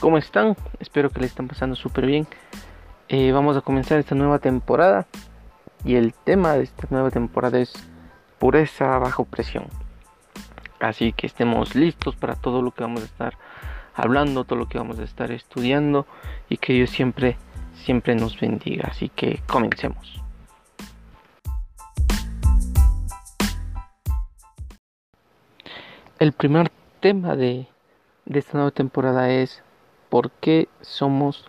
¿Cómo están? Espero que le estén pasando súper bien. Eh, vamos a comenzar esta nueva temporada y el tema de esta nueva temporada es pureza bajo presión. Así que estemos listos para todo lo que vamos a estar hablando, todo lo que vamos a estar estudiando y que Dios siempre, siempre nos bendiga. Así que comencemos. El primer tema de esta nueva temporada es ¿por qué somos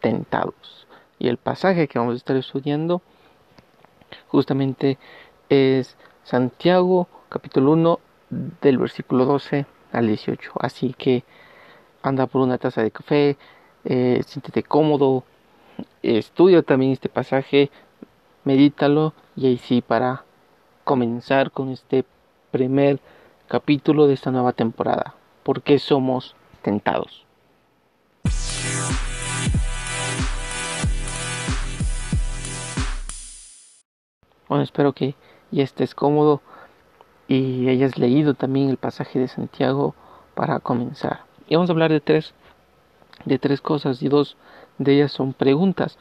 tentados? Y el pasaje que vamos a estar estudiando justamente es Santiago capítulo 1 del versículo 12 al 18. Así que anda por una taza de café, eh, siéntete cómodo, estudia también este pasaje, medítalo y ahí sí para comenzar con este primer capítulo de esta nueva temporada. ¿Por qué somos tentados? Bueno, espero que ya estés cómodo y hayas leído también el pasaje de Santiago para comenzar. Y vamos a hablar de tres, de tres cosas y dos de ellas son preguntas.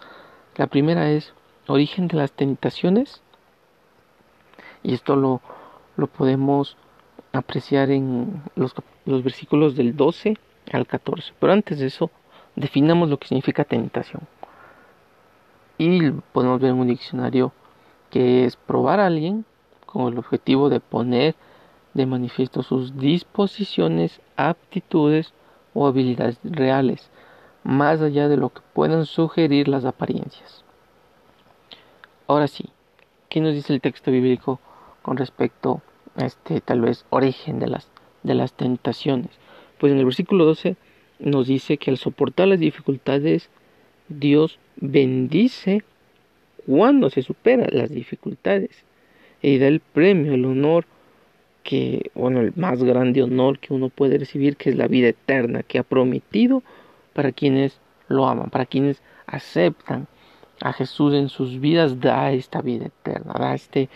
La primera es origen de las tentaciones y esto lo, lo podemos apreciar en los, los versículos del 12 al 14. Pero antes de eso, definamos lo que significa tentación. Y podemos ver en un diccionario que es probar a alguien con el objetivo de poner de manifiesto sus disposiciones, aptitudes o habilidades reales, más allá de lo que puedan sugerir las apariencias. Ahora sí, ¿qué nos dice el texto bíblico con respecto a este tal vez origen de las, de las tentaciones? Pues en el versículo 12 nos dice que al soportar las dificultades, Dios bendice cuando se superan las dificultades y da el premio, el honor que, bueno, el más grande honor que uno puede recibir, que es la vida eterna que ha prometido para quienes lo aman, para quienes aceptan a Jesús en sus vidas, da esta vida eterna, da este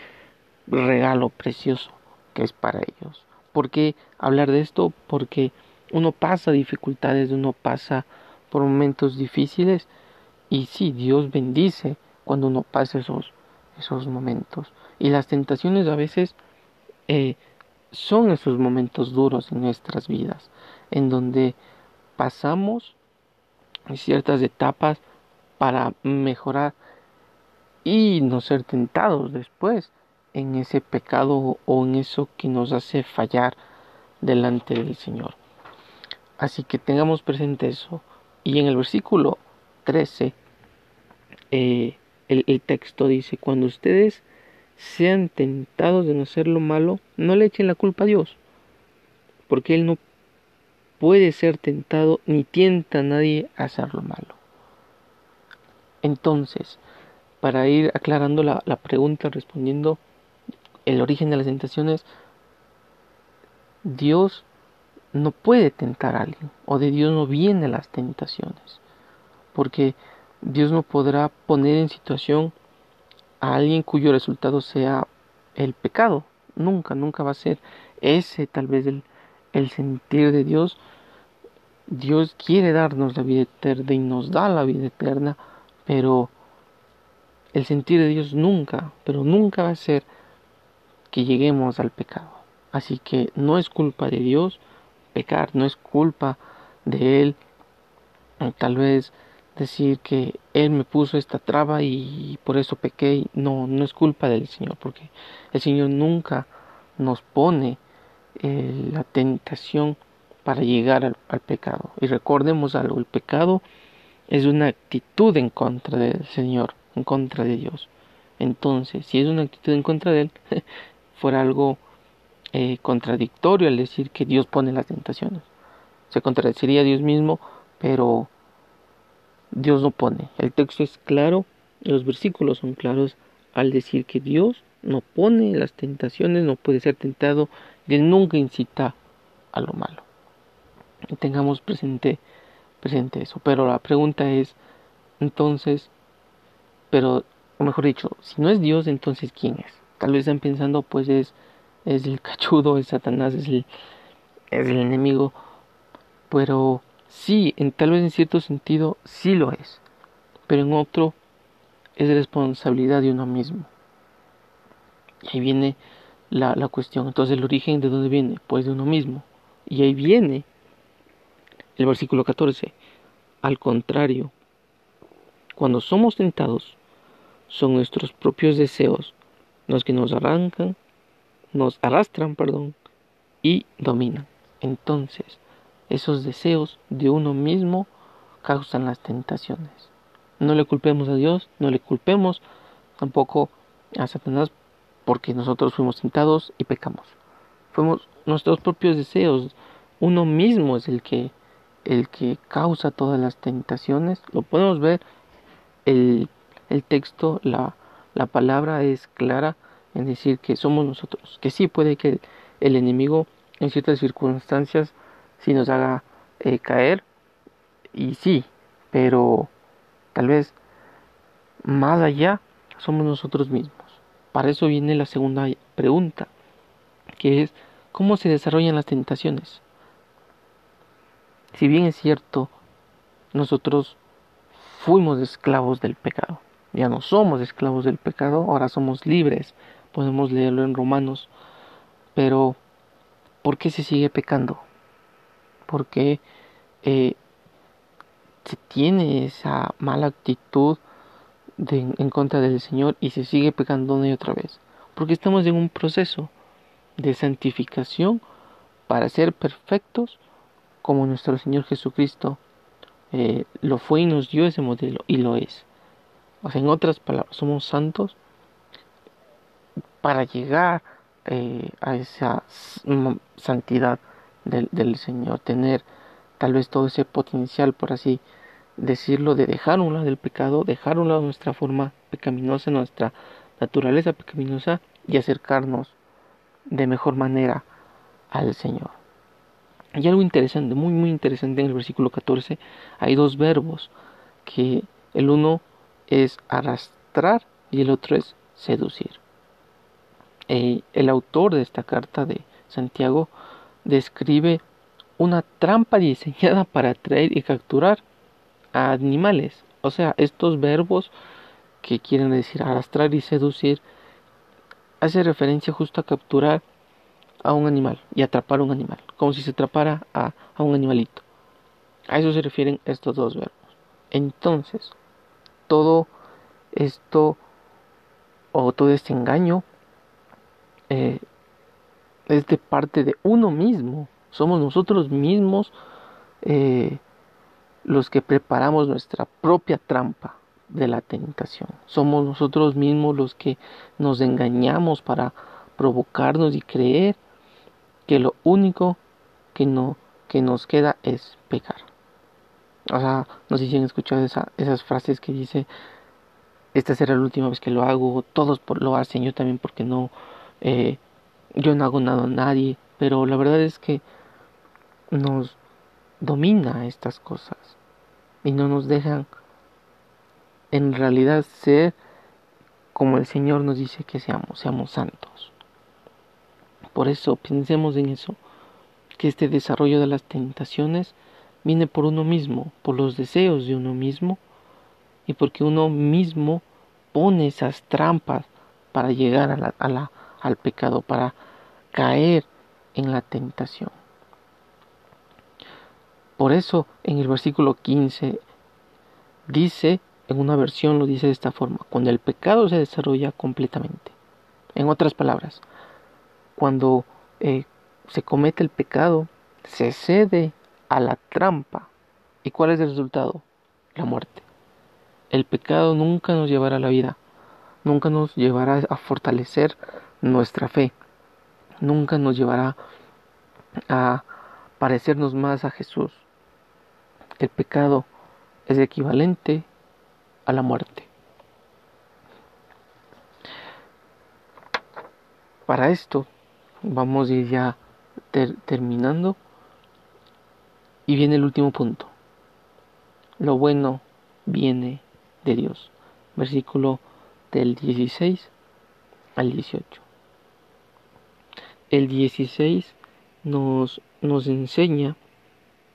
regalo precioso que es para ellos. ¿Por qué hablar de esto? Porque uno pasa dificultades, uno pasa por momentos difíciles y sí, Dios bendice cuando uno pasa esos, esos momentos. Y las tentaciones a veces eh, son esos momentos duros en nuestras vidas, en donde pasamos ciertas etapas para mejorar y no ser tentados después en ese pecado o en eso que nos hace fallar delante del Señor. Así que tengamos presente eso. Y en el versículo 13 eh, el, texto dice, cuando ustedes sean tentados de no hacer lo malo, no le echen la culpa a Dios, porque Él no puede ser tentado ni tienta a nadie a hacer lo malo. Entonces, para ir aclarando la, la pregunta, respondiendo el origen de las tentaciones, Dios no puede tentar a alguien, o de Dios no vienen las tentaciones, porque Dios no podrá poner en situación a alguien cuyo resultado sea el pecado. Nunca, nunca va a ser ese tal vez el, el sentir de Dios. Dios quiere darnos la vida eterna y nos da la vida eterna, pero el sentir de Dios nunca, pero nunca va a ser que lleguemos al pecado. Así que no es culpa de Dios pecar, no es culpa de Él tal vez decir que Él me puso esta traba y por eso pequé. No, no es culpa del Señor, porque el Señor nunca nos pone eh, la tentación para llegar al, pecado. Y recordemos algo, el pecado es una actitud en contra del Señor, en contra de Dios. Entonces, si es una actitud en contra de Él, fuera algo eh, contradictorio al decir que Dios pone las tentaciones. Se contradeciría a Dios mismo, pero Dios no pone. El texto es claro, los versículos son claros al decir que Dios no pone las tentaciones, no puede ser tentado y Él nunca incita a lo malo. tengamos presente, presente eso. Pero la pregunta es, entonces, pero, o mejor dicho, si no es Dios, entonces ¿quién es? Tal vez están pensando, pues es, es el cachudo, es Satanás, es el, es el enemigo. Pero Sí, en, tal vez en cierto sentido sí lo es, pero en otro es responsabilidad de uno mismo. Y ahí viene la, la cuestión. Entonces, ¿el origen de dónde viene? Pues de uno mismo. Y ahí viene el versículo 14. Al contrario, cuando somos tentados, son nuestros propios deseos los que nos arrancan, nos arrastran, perdón, y dominan. Entonces, esos deseos de uno mismo causan las tentaciones. No le culpemos a Dios, no le culpemos tampoco a Satanás porque nosotros fuimos tentados y pecamos. Fuimos nuestros propios deseos. Uno mismo es el que el que causa todas las tentaciones. Lo podemos ver el, el texto, la, la palabra es clara en decir que somos nosotros, que sí puede que el, enemigo en ciertas circunstancias sí nos haga eh, caer, y sí, pero tal vez más allá somos nosotros mismos. Para eso viene la segunda pregunta, que es ¿cómo se desarrollan las tentaciones? Si bien es cierto, nosotros fuimos esclavos del pecado, ya no somos esclavos del pecado, ahora somos libres, podemos leerlo en Romanos, pero ¿por qué se sigue pecando? ¿Por qué eh, se tiene esa mala actitud en contra del Señor y se sigue pecando una y otra vez? Porque estamos en un proceso de santificación para ser perfectos como nuestro Señor Jesucristo eh, lo fue y nos dio ese modelo y lo es. En otras palabras, somos santos para llegar eh, a esa santidad del, Señor, tener tal vez todo ese potencial, por así decirlo, de dejar un lado del pecado, dejar un lado nuestra forma pecaminosa, nuestra naturaleza pecaminosa y acercarnos de mejor manera al Señor. Hay algo interesante, muy muy interesante en el versículo 14. Hay dos verbos que el uno es arrastrar y el otro es seducir. Eh, el autor de esta carta de Santiago describe una trampa diseñada para atraer y capturar a animales. O sea, estos verbos que quieren decir arrastrar y seducir hace referencia justo a capturar a un animal y atrapar a un animal, como si se atrapara a, un animalito. A eso se refieren estos dos verbos. Entonces, todo esto o todo este engaño eh, es de parte de uno mismo. Somos nosotros mismos eh, los que preparamos nuestra propia trampa de la tentación. Somos nosotros mismos los que nos engañamos para provocarnos y creer que lo único que no que nos queda es pecar. O sea, no sé si han escuchado esas frases que dice esta será la última vez que lo hago, todos lo hacen, yo también porque no eh, yo no hago nada a nadie, pero la verdad es que nos domina estas cosas y no nos dejan en realidad ser como el Señor nos dice que seamos, seamos santos. Por eso pensemos en eso, que este desarrollo de las tentaciones viene por uno mismo, por los deseos de uno mismo y porque uno mismo pone esas trampas para llegar a a la, al pecado, para caer en la tentación. Por eso en el versículo 15 dice, en una versión lo dice de esta forma, cuando el pecado se desarrolla completamente. En otras palabras, cuando eh, se comete el pecado, se cede a la trampa. ¿Y cuál es el resultado? La muerte. El pecado nunca nos llevará a la vida, nunca nos llevará a fortalecer nuestra fe, nunca nos llevará a parecernos más a Jesús. El pecado es equivalente a la muerte. Para esto vamos a ir ya terminando y viene el último punto. Lo bueno viene de Dios. Versículo del 16 al 18 el 16 nos, nos enseña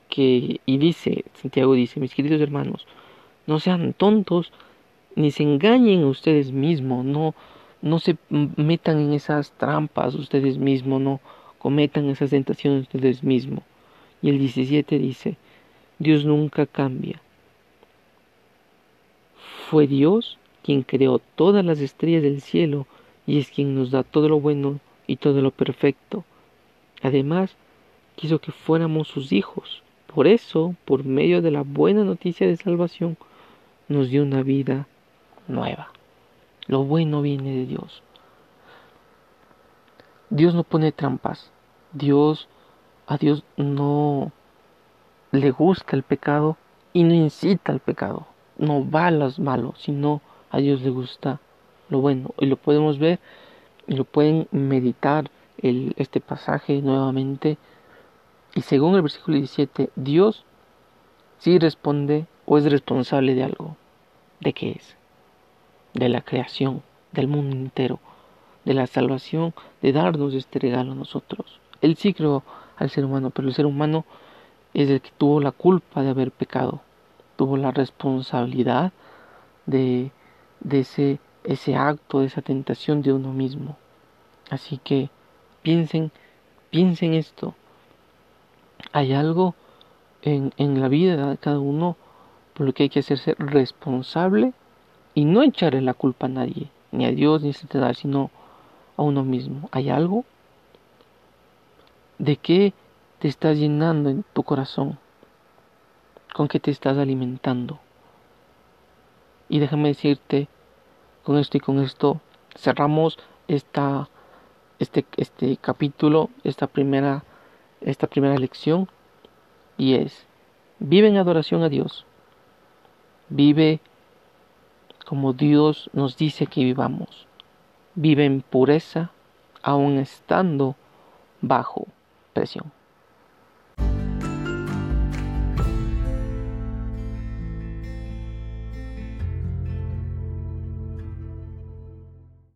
que, y dice, Santiago dice, mis queridos hermanos, no sean tontos, ni se engañen ustedes mismos, no, no se metan en esas trampas ustedes mismos, no cometan esas tentaciones ustedes mismos. Y el 17 dice, Dios nunca cambia. Fue Dios quien creó todas las estrellas del cielo y es quien nos da todo lo bueno y todo lo perfecto. Además, quiso que fuéramos sus hijos. Por eso, por medio de la buena noticia de salvación, nos dio una vida nueva. Lo bueno viene de Dios. Dios no pone trampas. Dios, a Dios no le gusta el pecado y no incita al pecado. No va a los malos, sino a Dios le gusta lo bueno. Y lo podemos ver y lo pueden meditar el, este pasaje nuevamente. Y según el versículo 17, Dios sí responde o es responsable de algo. ¿De qué es? de la creación, del mundo entero, de la salvación, de darnos este regalo a nosotros. Él sí creó al ser humano, pero el ser humano es el que tuvo la culpa de haber pecado, tuvo la responsabilidad de, de ese, ese acto, esa tentación de uno mismo. Así que piensen, piensen esto. Hay algo en, en la vida de cada uno por lo que hay que hacerse responsable y no echarle la culpa a nadie, ni a Dios ni a Satanás, sino a uno mismo. ¿Hay algo? ¿De qué te estás llenando en tu corazón? ¿Con qué te estás alimentando? Y déjame decirte, con esto y con esto cerramos esta, este, este capítulo, esta primera, esta primera lección, y es, vive en adoración a Dios, vive como Dios nos dice que vivamos. Vive en pureza aun estando bajo presión.